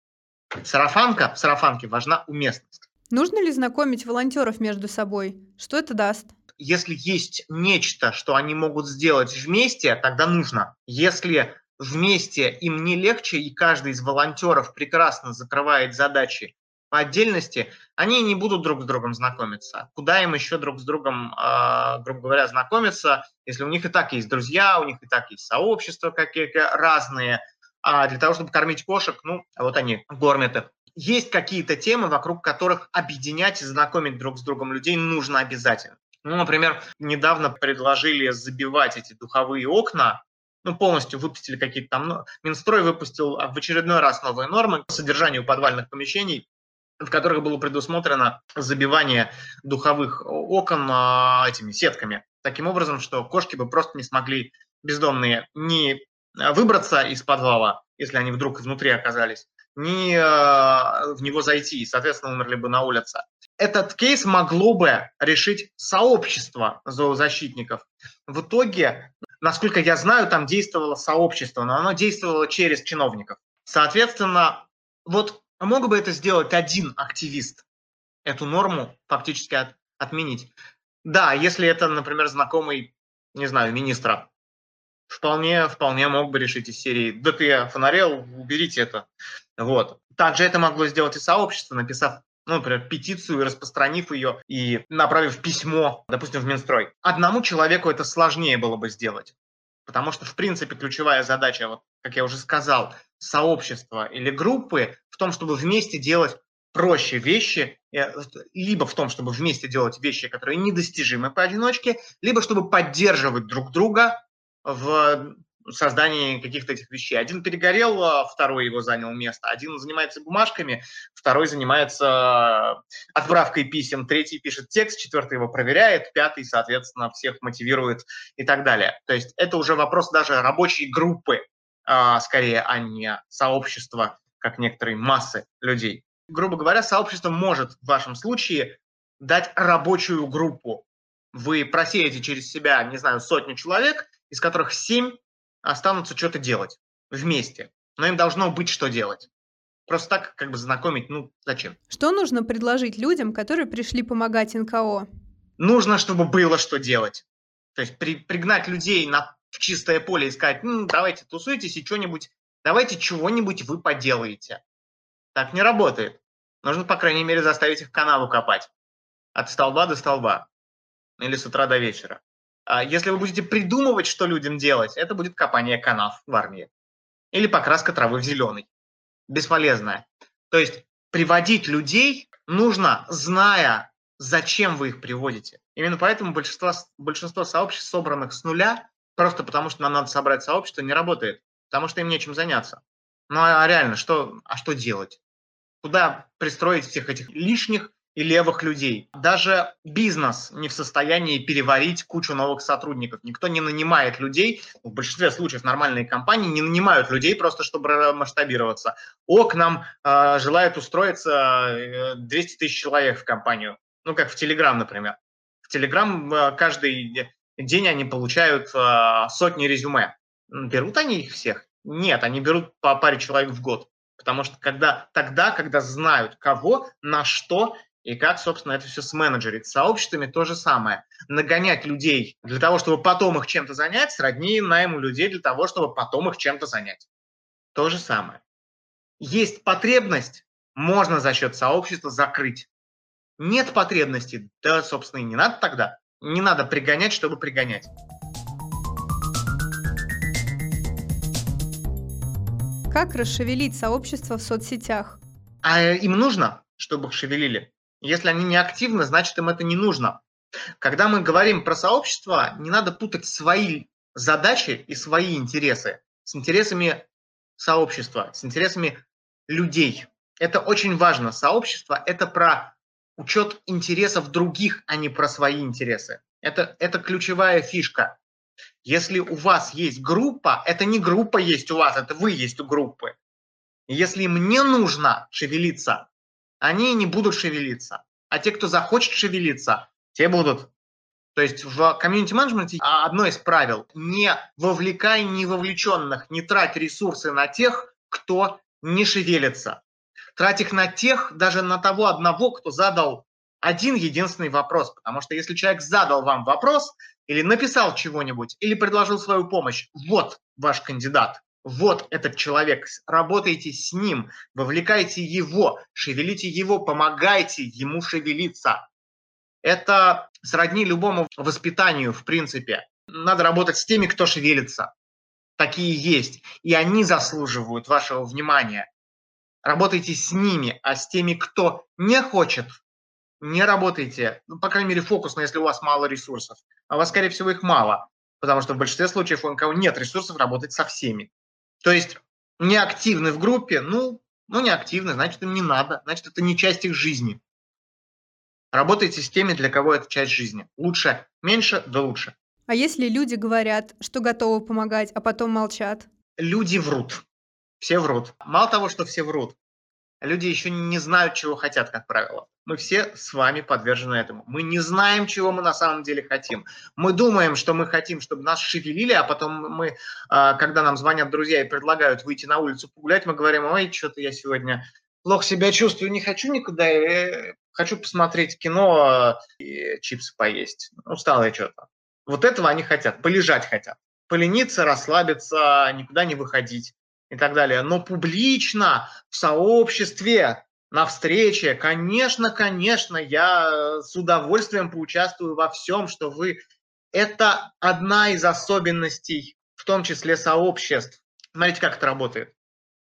Сарафанка, в сарафанке важна уместность. Нужно ли знакомить волонтеров между собой? Что это даст? Если есть нечто, что они могут сделать вместе, тогда нужно. Если вместе им не легче, и каждый из волонтеров прекрасно закрывает задачи по отдельности, они не будут друг с другом знакомиться. Куда им еще друг с другом, э, грубо говоря, знакомиться, если у них и так есть друзья, у них и так есть сообщества какие-то разные, а для того, чтобы кормить кошек, ну, вот они кормят их. Есть какие-то темы, вокруг которых объединять и знакомить друг с другом людей нужно обязательно. Ну, например, недавно предложили забивать эти духовые окна ну, полностью выпустили какие-то там... Ну, Минстрой выпустил в очередной раз новые нормы по содержанию подвальных помещений, в которых было предусмотрено забивание духовых окон а, этими сетками. Таким образом, что кошки бы просто не смогли бездомные ни выбраться из подвала, если они вдруг внутри оказались, ни а, в него зайти, и, соответственно, умерли бы на улице. Этот кейс могло бы решить сообщество зоозащитников. В итоге насколько я знаю, там действовало сообщество, но оно действовало через чиновников. Соответственно, вот мог бы это сделать один активист, эту норму фактически от, отменить. Да, если это, например, знакомый, не знаю, министра, вполне, вполне мог бы решить из серии «Да ты фонарел, уберите это». Вот. Также это могло сделать и сообщество, написав ну, например, петицию, распространив ее и направив письмо, допустим, в Минстрой. Одному человеку это сложнее было бы сделать. Потому что, в принципе, ключевая задача, вот, как я уже сказал, сообщества или группы в том, чтобы вместе делать проще вещи, э, либо в том, чтобы вместе делать вещи, которые недостижимы поодиночке, либо чтобы поддерживать друг друга в создании каких-то этих вещей. Один перегорел, а второй его занял место. Один занимается бумажками, второй занимается отправкой писем, третий пишет текст, четвертый его проверяет, пятый, соответственно, всех мотивирует и так далее. То есть это уже вопрос даже рабочей группы, а, скорее, а не сообщества, как некоторые массы людей. Грубо говоря, сообщество может в вашем случае дать рабочую группу. Вы просеете через себя, не знаю, сотню человек, из которых семь останутся что-то делать вместе. Но им должно быть что делать. Просто так как бы знакомить, ну зачем? Что нужно предложить людям, которые пришли помогать НКО? Нужно, чтобы было что делать. То есть при, пригнать людей на, в чистое поле и сказать, ну, давайте тусуйтесь и что-нибудь, давайте чего-нибудь вы поделаете. Так не работает. Нужно, по крайней мере, заставить их канаву копать. От столба до столба. Или с утра до вечера. А если вы будете придумывать, что людям делать, это будет копание канав в армии. Или покраска травы в зеленый. Бесполезное. То есть приводить людей нужно, зная, зачем вы их приводите. Именно поэтому большинство, большинство сообществ, собранных с нуля, просто потому что нам надо собрать сообщество, не работает. Потому что им нечем заняться. Ну а реально, что, а что делать? Куда пристроить всех этих лишних и левых людей. Даже бизнес не в состоянии переварить кучу новых сотрудников. Никто не нанимает людей, в большинстве случаев нормальные компании не нанимают людей просто, чтобы масштабироваться. О, к нам э, желает устроиться 200 э, тысяч человек в компанию. Ну, как в Телеграм, например. В Телеграм э, каждый день они получают э, сотни резюме. Берут они их всех? Нет, они берут по паре человек в год. Потому что когда, тогда, когда знают кого, на что и как, собственно, это все сменеджерить. С сообществами то же самое. Нагонять людей для того, чтобы потом их чем-то занять, сродни найму людей для того, чтобы потом их чем-то занять. То же самое. Есть потребность, можно за счет сообщества закрыть. Нет потребности, да, собственно, и не надо тогда. Не надо пригонять, чтобы пригонять. Как расшевелить сообщество в соцсетях? А им нужно, чтобы их шевелили. Если они не активны, значит им это не нужно. Когда мы говорим про сообщество, не надо путать свои задачи и свои интересы с интересами сообщества, с интересами людей. Это очень важно. Сообщество – это про учет интересов других, а не про свои интересы. Это, это ключевая фишка. Если у вас есть группа, это не группа есть у вас, это вы есть у группы. Если им не нужно шевелиться, они не будут шевелиться. А те, кто захочет шевелиться, те будут. То есть в комьюнити-менеджменте одно из правил – не вовлекай невовлеченных, не трать ресурсы на тех, кто не шевелится. Трать их на тех, даже на того одного, кто задал один единственный вопрос. Потому что если человек задал вам вопрос или написал чего-нибудь, или предложил свою помощь, вот ваш кандидат, вот этот человек, работайте с ним, вовлекайте его, шевелите его, помогайте ему шевелиться. Это сродни любому воспитанию, в принципе. Надо работать с теми, кто шевелится. Такие есть. И они заслуживают вашего внимания. Работайте с ними, а с теми, кто не хочет, не работайте. Ну, по крайней мере, фокусно, если у вас мало ресурсов. А у вас, скорее всего, их мало. Потому что в большинстве случаев у НКО нет ресурсов работать со всеми. То есть неактивны в группе, ну, ну не активны, значит, им не надо, значит, это не часть их жизни. Работайте с теми, для кого это часть жизни. Лучше, меньше, да лучше. А если люди говорят, что готовы помогать, а потом молчат? Люди врут. Все врут. Мало того, что все врут, люди еще не знают, чего хотят, как правило. Мы все с вами подвержены этому. Мы не знаем, чего мы на самом деле хотим. Мы думаем, что мы хотим, чтобы нас шевелили, а потом мы, а, когда нам звонят друзья и предлагают выйти на улицу погулять, мы говорим, ой, что-то я сегодня плохо себя чувствую, не хочу никуда, э, хочу посмотреть кино и чипсы поесть. Устал я что-то. Вот этого они хотят, полежать хотят. Полениться, расслабиться, никуда не выходить и так далее. Но публично, в сообществе, на встрече, конечно, конечно, я с удовольствием поучаствую во всем, что вы... Это одна из особенностей, в том числе сообществ. Смотрите, как это работает.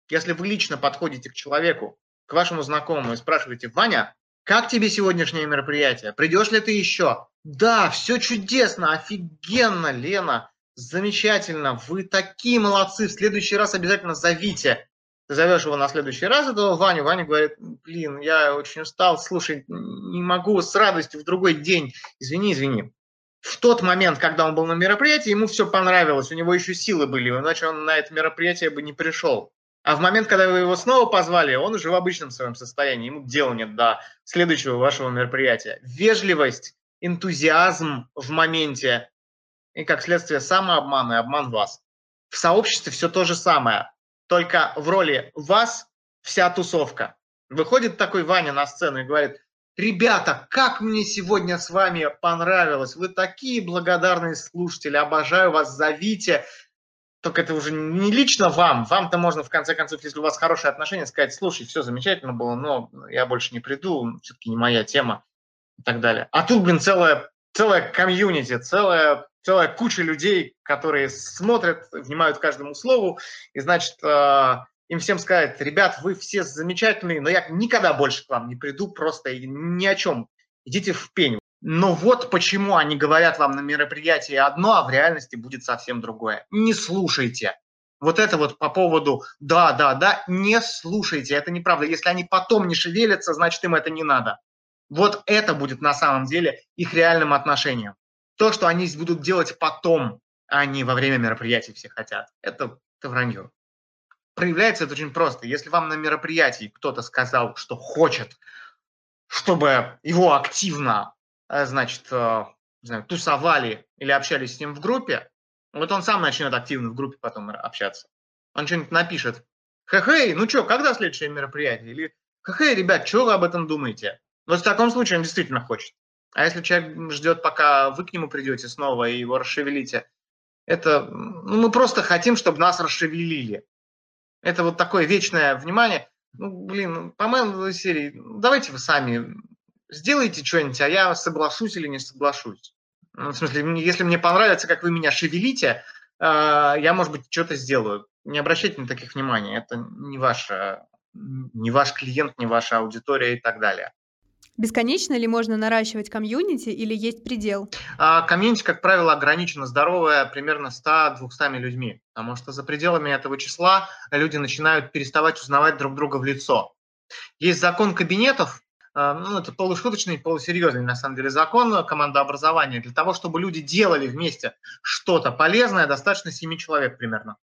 Если вы лично подходите к человеку, к вашему знакомому и спрашиваете, Ваня, как тебе сегодняшнее мероприятие? Придешь ли ты еще? Да, все чудесно, офигенно, Лена, замечательно, вы такие молодцы, в следующий раз обязательно зовите. Ты зовешь его на следующий раз, этого Ваню, Ваня говорит, блин, я очень устал, слушай, не могу с радостью в другой день, извини, извини. В тот момент, когда он был на мероприятии, ему все понравилось, у него еще силы были, иначе он на это мероприятие бы не пришел. А в момент, когда вы его снова позвали, он уже в обычном своем состоянии, ему дела нет до следующего вашего мероприятия. Вежливость, энтузиазм в моменте и, как следствие, самообман и обман вас. В сообществе все то же самое, только в роли вас вся тусовка. Выходит такой Ваня на сцену и говорит, ребята, как мне сегодня с вами понравилось, вы такие благодарные слушатели, обожаю вас, зовите, только это уже не лично вам. Вам-то можно, в конце концов, если у вас хорошие отношения, сказать, слушай, все замечательно было, но я больше не приду, все-таки не моя тема и так далее. А тут, блин, целая, целая комьюнити, целая, целая куча людей, которые смотрят, внимают каждому слову, и, значит, э, им всем сказать, ребят, вы все замечательные, но я никогда больше к вам не приду, просто ни о чем. Идите в пень. Но вот почему они говорят вам на мероприятии одно, а в реальности будет совсем другое. Не слушайте. Вот это вот по поводу «да, да, да», не слушайте, это неправда. Если они потом не шевелятся, значит им это не надо. Вот это будет на самом деле их реальным отношением. То, что они будут делать потом, а не во время мероприятий все хотят, это, это вранье. Проявляется это очень просто. Если вам на мероприятии кто-то сказал, что хочет, чтобы его активно Э, значит, э, знаю, тусовали или общались с ним в группе, вот он сам начнет активно в группе потом общаться. Он что-нибудь напишет. Хе-хей, ну что, когда следующее мероприятие? Или хе-хей, ребят, что вы об этом думаете? Вот в таком случае он действительно хочет. А если человек ждет, пока вы к нему придете снова и его расшевелите, это ну, мы просто хотим, чтобы нас расшевелили. Это вот такое вечное внимание. Ну, блин, по-моему, серии, давайте вы сами сделайте что-нибудь, а я соглашусь или не соглашусь. Ну, в смысле, если мне понравится, как вы меня шевелите, а, я, может быть, что-то сделаю. Не обращайте на таких внимания. Это не, ваша, не ваш клиент, не ваша аудитория и так далее. Бесконечно ли можно наращивать комьюнити или есть предел? А, комьюнити, как правило, ограничено здоровое примерно 100-200 людьми, потому что за пределами этого числа люди начинают переставать узнавать друг друга в лицо. Есть закон кабинетов, ну, это полушуточный, полусерьезный, на самом деле, закон командообразования. Для того, чтобы люди делали вместе что-то полезное, достаточно 7 человек примерно.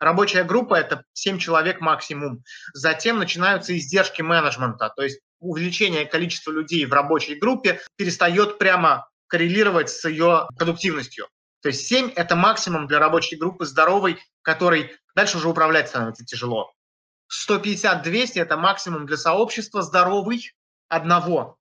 Рабочая группа – это 7 человек максимум. Затем начинаются издержки менеджмента, то есть увеличение количества людей в рабочей группе перестает прямо коррелировать с ее продуктивностью. То есть 7 – это максимум для рабочей группы здоровой, которой дальше уже управлять становится тяжело. 150-200 – это максимум для сообщества здоровый одного,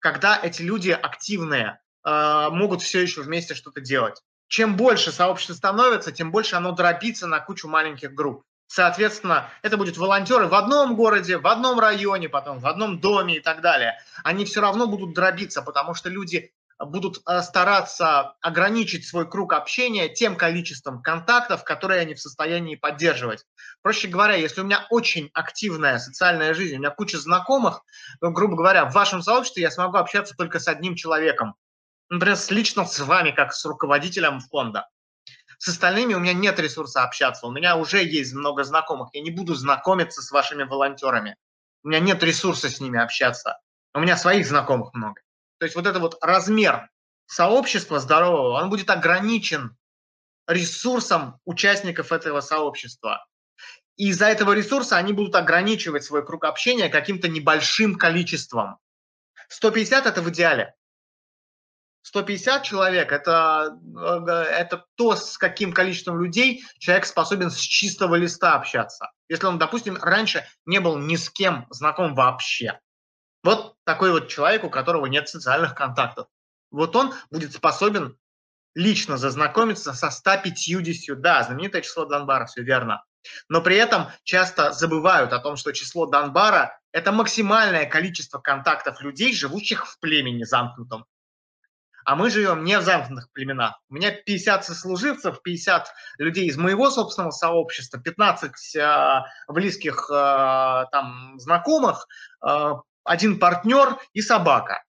когда эти люди активные, э, могут все еще вместе что-то делать. Чем больше сообщество становится, тем больше оно дробится на кучу маленьких групп. Соответственно, это будут волонтеры в одном городе, в одном районе, потом в одном доме и так далее. Они все равно будут дробиться, потому что люди будут э, стараться ограничить свой круг общения тем количеством контактов, которые они в состоянии поддерживать. Проще говоря, если у меня очень активная социальная жизнь, у меня куча знакомых, то, грубо говоря, в вашем сообществе я смогу общаться только с одним человеком. Например, лично с вами, как с руководителем фонда. С остальными у меня нет ресурса общаться, у меня уже есть много знакомых, я не буду знакомиться с вашими волонтерами. У меня нет ресурса с ними общаться. У меня своих знакомых много. То есть вот это вот размер сообщества здорового, он будет ограничен ресурсом участников этого сообщества. И из-за этого ресурса они будут ограничивать свой круг общения каким-то небольшим количеством. 150 – это в идеале. 150 человек это, э, это то, с каким количеством людей человек способен с чистого листа общаться. Если он, допустим, раньше не был ни с кем знаком вообще. Вот такой вот человек, у которого нет социальных контактов. Вот он будет способен лично зазнакомиться со 150, да, знаменитое число Донбара, все верно. Но при этом часто забывают о том, что число Донбара – это максимальное количество контактов людей, живущих в племени замкнутом. А мы живем не в замкнутых племенах. У меня 50 сослуживцев, 50 людей из моего собственного сообщества, 15 э, близких э, там знакомых, э, один партнер и собака.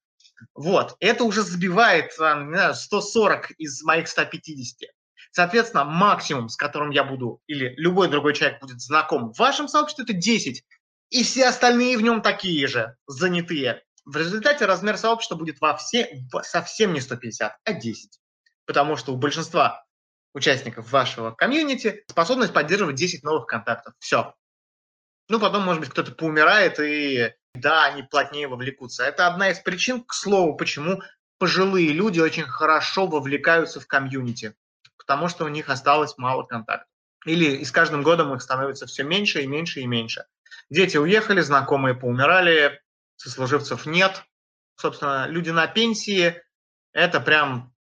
Вот, это уже забивает не знаю, 140 из моих 150. Соответственно, максимум, с которым я буду, или любой другой человек будет знаком в вашем сообществе, это 10. И все остальные в нем такие же, занятые. В результате размер сообщества будет во все, совсем не 150, а 10. Потому что у большинства участников вашего комьюнити способность поддерживать 10 новых контактов. Все. Ну, потом, может быть, кто-то поумирает, и да, они плотнее вовлекутся. Это одна из причин, к слову, почему пожилые люди очень хорошо вовлекаются в комьюнити, потому что у них осталось мало контактов. Или и с каждым годом их становится все меньше и меньше и меньше. Дети уехали, знакомые поумирали, сослуживцев нет. Собственно, люди на пенсии – это прям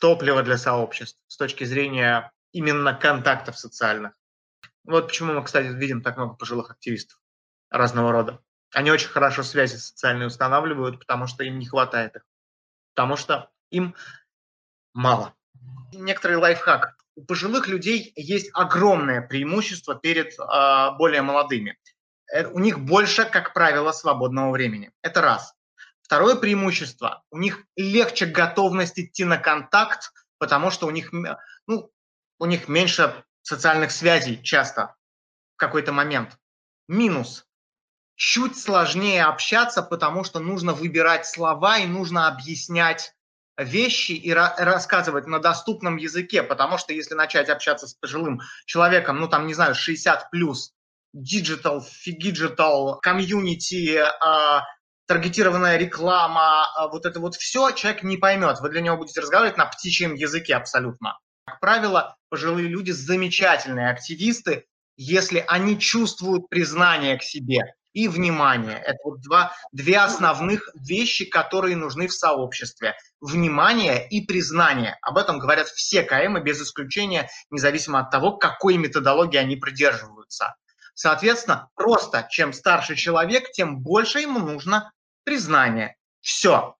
топливо для сообществ с точки зрения именно контактов социальных. Вот почему мы, кстати, видим так много пожилых активистов разного рода. Они очень хорошо связи социальные устанавливают, потому что им не хватает их. Потому что им мало. Некоторый лайфхак. У пожилых людей есть огромное преимущество перед э, более молодыми. Э, у них больше, как правило, свободного времени. Это раз. Второе преимущество. У них легче готовность идти на контакт, потому что у них, ну, у них меньше социальных связей часто в какой-то момент. Минус. Чуть сложнее общаться, потому что нужно выбирать слова и нужно объяснять вещи и рассказывать на доступном языке, потому что если начать общаться с пожилым человеком, ну там, не знаю, 60 плюс, digital, фигиджитал, комьюнити, а, таргетированная реклама, а, вот это вот все человек не поймет. Вы для него будете разговаривать на птичьем языке абсолютно. Как правило, пожилые люди замечательные активисты, если они чувствуют признание к себе и внимание. Это вот два, две основных вещи, которые нужны в сообществе. Внимание и признание. Об этом говорят все КМы без исключения, независимо от того, какой методологии они придерживаются. Соответственно, просто чем старше человек, тем больше ему нужно признание. Все.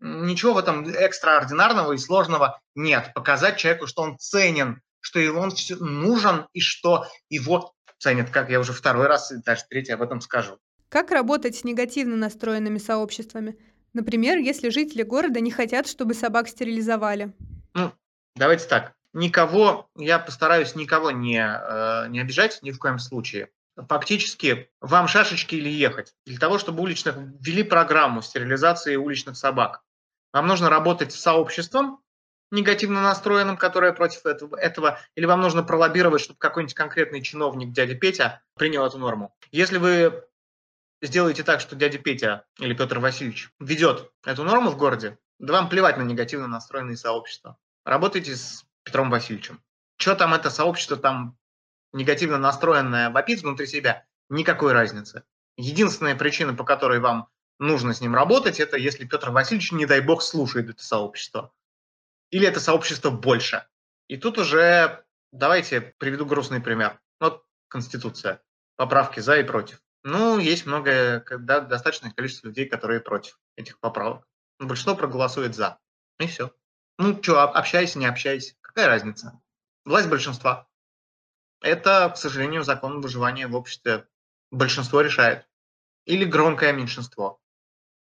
Ничего в этом экстраординарного и сложного нет. Показать человеку, что он ценен, что он все нужен и что его ценят, как я уже второй раз и даже третий об этом скажу. Как работать с негативно настроенными сообществами? Например, если жители города не хотят, чтобы собак стерилизовали. Ну, давайте так. Никого, я постараюсь никого не, э, не обижать ни в коем случае. Фактически вам шашечки или ехать. Для того, чтобы уличных ввели программу стерилизации уличных собак, вам нужно работать с сообществом, негативно настроенным, которое против этого, этого, или вам нужно пролоббировать, чтобы какой-нибудь конкретный чиновник, дядя Петя, принял эту норму. Если вы сделаете так, что дядя Петя или Петр Васильевич ведет эту норму в городе, да вам плевать на негативно настроенные сообщества. Работайте с Петром Васильевичем. Что там это сообщество там негативно настроенное вопит внутри себя, никакой разницы. Единственная причина, по которой вам нужно с ним работать, это если Петр Васильевич, не дай бог, слушает это сообщество. Или это сообщество больше. И тут уже давайте приведу грустный пример. Вот Конституция. Поправки за и против. Ну, есть многое, когда достаточное количество людей, которые против этих поправок. Большинство проголосует за. И все. Ну, что, общайся, не общайся. Какая разница? Власть большинства. Это, к сожалению, закон выживания в обществе. Большинство решает. Или громкое меньшинство.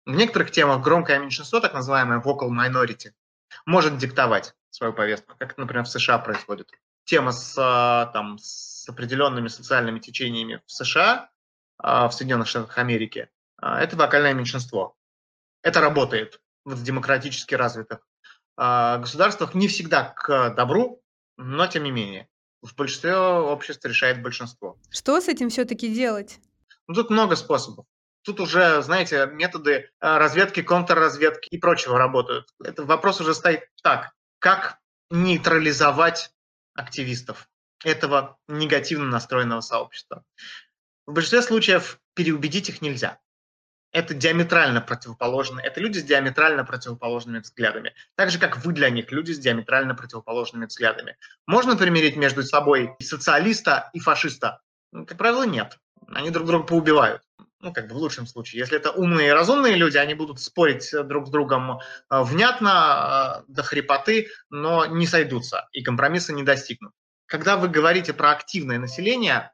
В некоторых темах громкое меньшинство, так называемое vocal minority, может диктовать свою повестку, как, например, в США происходит. Тема с, а, там, с определенными социальными течениями в США, а, в Соединенных Штатах Америки, а, это вокальное меньшинство. Это работает в демократически развитых государствах не всегда к добру, но тем не менее. В большинстве обществ решает большинство. Что с этим все-таки делать? Ну, тут много способов. Тут уже, знаете, методы разведки, контрразведки и прочего работают. Это вопрос уже стоит так. Как нейтрализовать активистов этого негативно настроенного сообщества? В большинстве случаев переубедить их нельзя это диаметрально противоположные, это люди с диаметрально противоположными взглядами. Так же, как вы для них, люди с диаметрально противоположными взглядами. Можно примирить между собой социалиста и фашиста? Ну, как правило, нет. Они друг друга поубивают. Ну, как бы в лучшем случае. Если это умные и разумные люди, они будут спорить друг с другом э, внятно, э, до хрипоты, но не сойдутся и компромисса не достигнут. Когда вы говорите про активное население,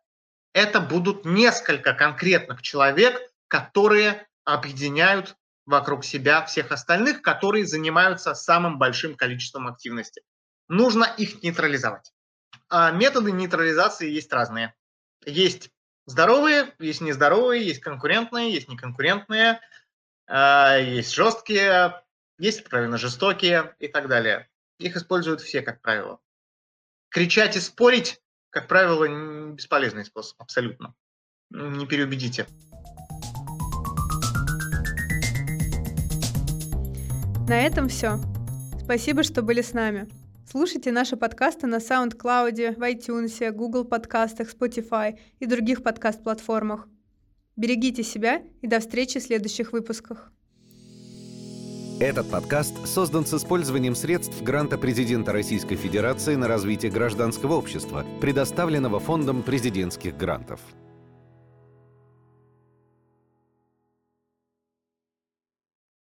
это будут несколько конкретных человек, которые объединяют вокруг себя всех остальных, которые занимаются самым большим количеством активности. Нужно их нейтрализовать. А методы нейтрализации есть разные. Есть здоровые, есть нездоровые, есть конкурентные, есть неконкурентные, а, есть жесткие, есть откровенно жестокие и так далее. Их используют все, как правило. Кричать и спорить, как правило, бесполезный способ, абсолютно. Не переубедите. На этом все. Спасибо, что были с нами. Слушайте наши подкасты на SoundCloud, в iTunes, Google подкастах, Spotify и других подкаст-платформах. Берегите себя и до встречи в следующих выпусках. Этот подкаст создан с использованием средств гранта президента Российской Федерации на развитие гражданского общества, предоставленного Фондом президентских грантов.